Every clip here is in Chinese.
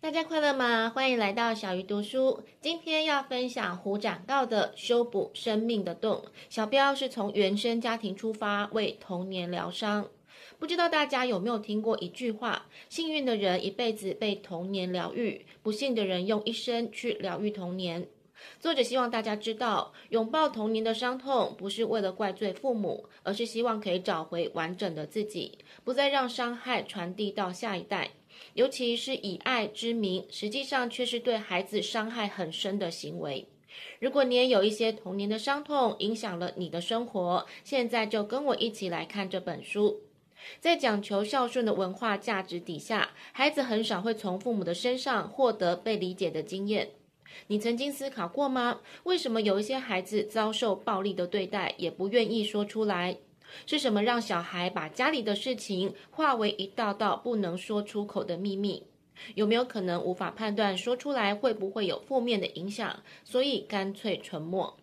大家快乐吗？欢迎来到小鱼读书。今天要分享胡展告的《修补生命的洞》，小标是从原生家庭出发，为童年疗伤。不知道大家有没有听过一句话：幸运的人一辈子被童年疗愈，不幸的人用一生去疗愈童年。作者希望大家知道，拥抱童年的伤痛，不是为了怪罪父母，而是希望可以找回完整的自己，不再让伤害传递到下一代。尤其是以爱之名，实际上却是对孩子伤害很深的行为。如果你也有一些童年的伤痛，影响了你的生活，现在就跟我一起来看这本书。在讲求孝顺的文化价值底下，孩子很少会从父母的身上获得被理解的经验。你曾经思考过吗？为什么有一些孩子遭受暴力的对待，也不愿意说出来？是什么让小孩把家里的事情化为一道道不能说出口的秘密？有没有可能无法判断说出来会不会有负面的影响，所以干脆沉默？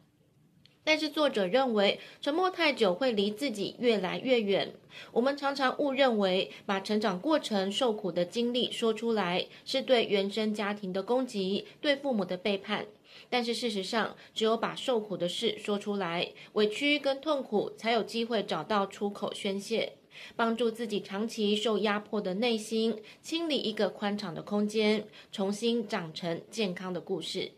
但是作者认为，沉默太久会离自己越来越远。我们常常误认为，把成长过程受苦的经历说出来，是对原生家庭的攻击，对父母的背叛。但是事实上，只有把受苦的事说出来，委屈跟痛苦才有机会找到出口宣泄，帮助自己长期受压迫的内心清理一个宽敞的空间，重新长成健康的故事。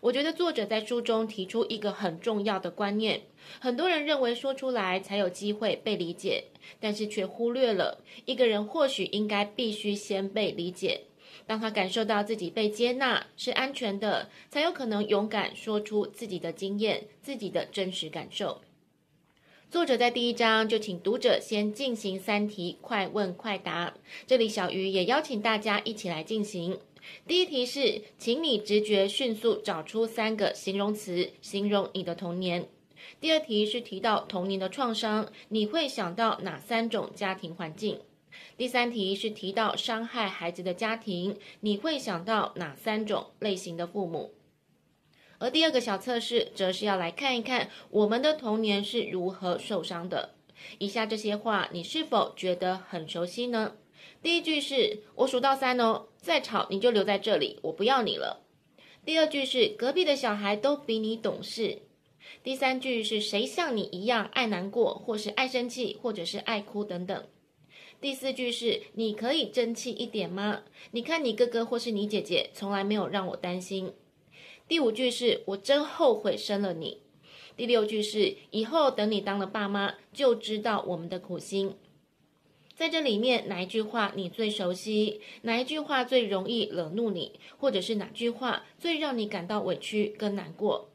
我觉得作者在书中提出一个很重要的观念，很多人认为说出来才有机会被理解，但是却忽略了一个人或许应该必须先被理解，当他感受到自己被接纳是安全的，才有可能勇敢说出自己的经验、自己的真实感受。作者在第一章就请读者先进行三题快问快答，这里小鱼也邀请大家一起来进行。第一题是，请你直觉迅速找出三个形容词，形容你的童年。第二题是提到童年的创伤，你会想到哪三种家庭环境？第三题是提到伤害孩子的家庭，你会想到哪三种类型的父母？而第二个小测试则是要来看一看我们的童年是如何受伤的。以下这些话，你是否觉得很熟悉呢？第一句是我数到三哦，再吵你就留在这里，我不要你了。第二句是隔壁的小孩都比你懂事。第三句是谁像你一样爱难过，或是爱生气，或者是爱哭等等。第四句是你可以争气一点吗？你看你哥哥或是你姐姐从来没有让我担心。第五句是我真后悔生了你。第六句是以后等你当了爸妈就知道我们的苦心。在这里面，哪一句话你最熟悉？哪一句话最容易惹怒你？或者是哪句话最让你感到委屈跟难过？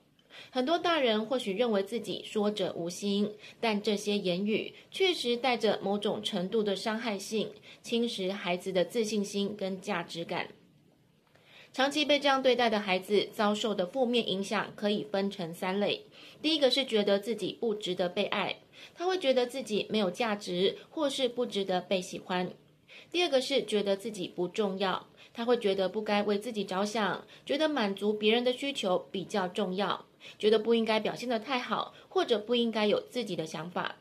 很多大人或许认为自己说者无心，但这些言语确实带着某种程度的伤害性，侵蚀孩子的自信心跟价值感。长期被这样对待的孩子，遭受的负面影响可以分成三类。第一个是觉得自己不值得被爱，他会觉得自己没有价值，或是不值得被喜欢。第二个是觉得自己不重要，他会觉得不该为自己着想，觉得满足别人的需求比较重要，觉得不应该表现得太好，或者不应该有自己的想法。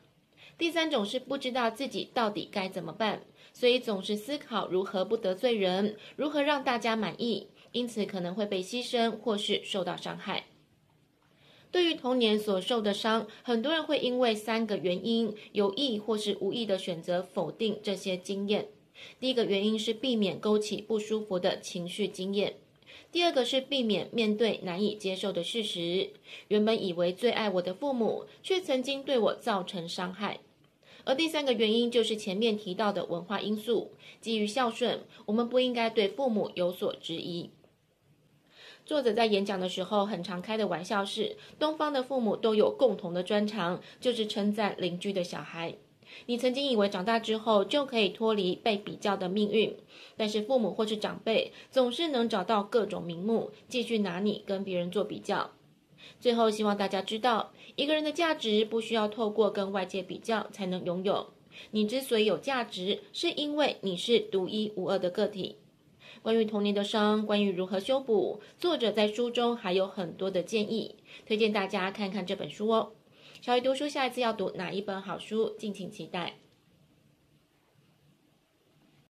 第三种是不知道自己到底该怎么办，所以总是思考如何不得罪人，如何让大家满意。因此可能会被牺牲或是受到伤害。对于童年所受的伤，很多人会因为三个原因，有意或是无意的选择否定这些经验。第一个原因是避免勾起不舒服的情绪经验；第二个是避免面对难以接受的事实，原本以为最爱我的父母，却曾经对我造成伤害。而第三个原因就是前面提到的文化因素，基于孝顺，我们不应该对父母有所质疑。作者在演讲的时候，很常开的玩笑是：东方的父母都有共同的专长，就是称赞邻居的小孩。你曾经以为长大之后就可以脱离被比较的命运，但是父母或是长辈总是能找到各种名目，继续拿你跟别人做比较。最后，希望大家知道，一个人的价值不需要透过跟外界比较才能拥有。你之所以有价值，是因为你是独一无二的个体。关于童年的伤，关于如何修补，作者在书中还有很多的建议，推荐大家看看这本书哦。小鱼读书，下一次要读哪一本好书，敬请期待。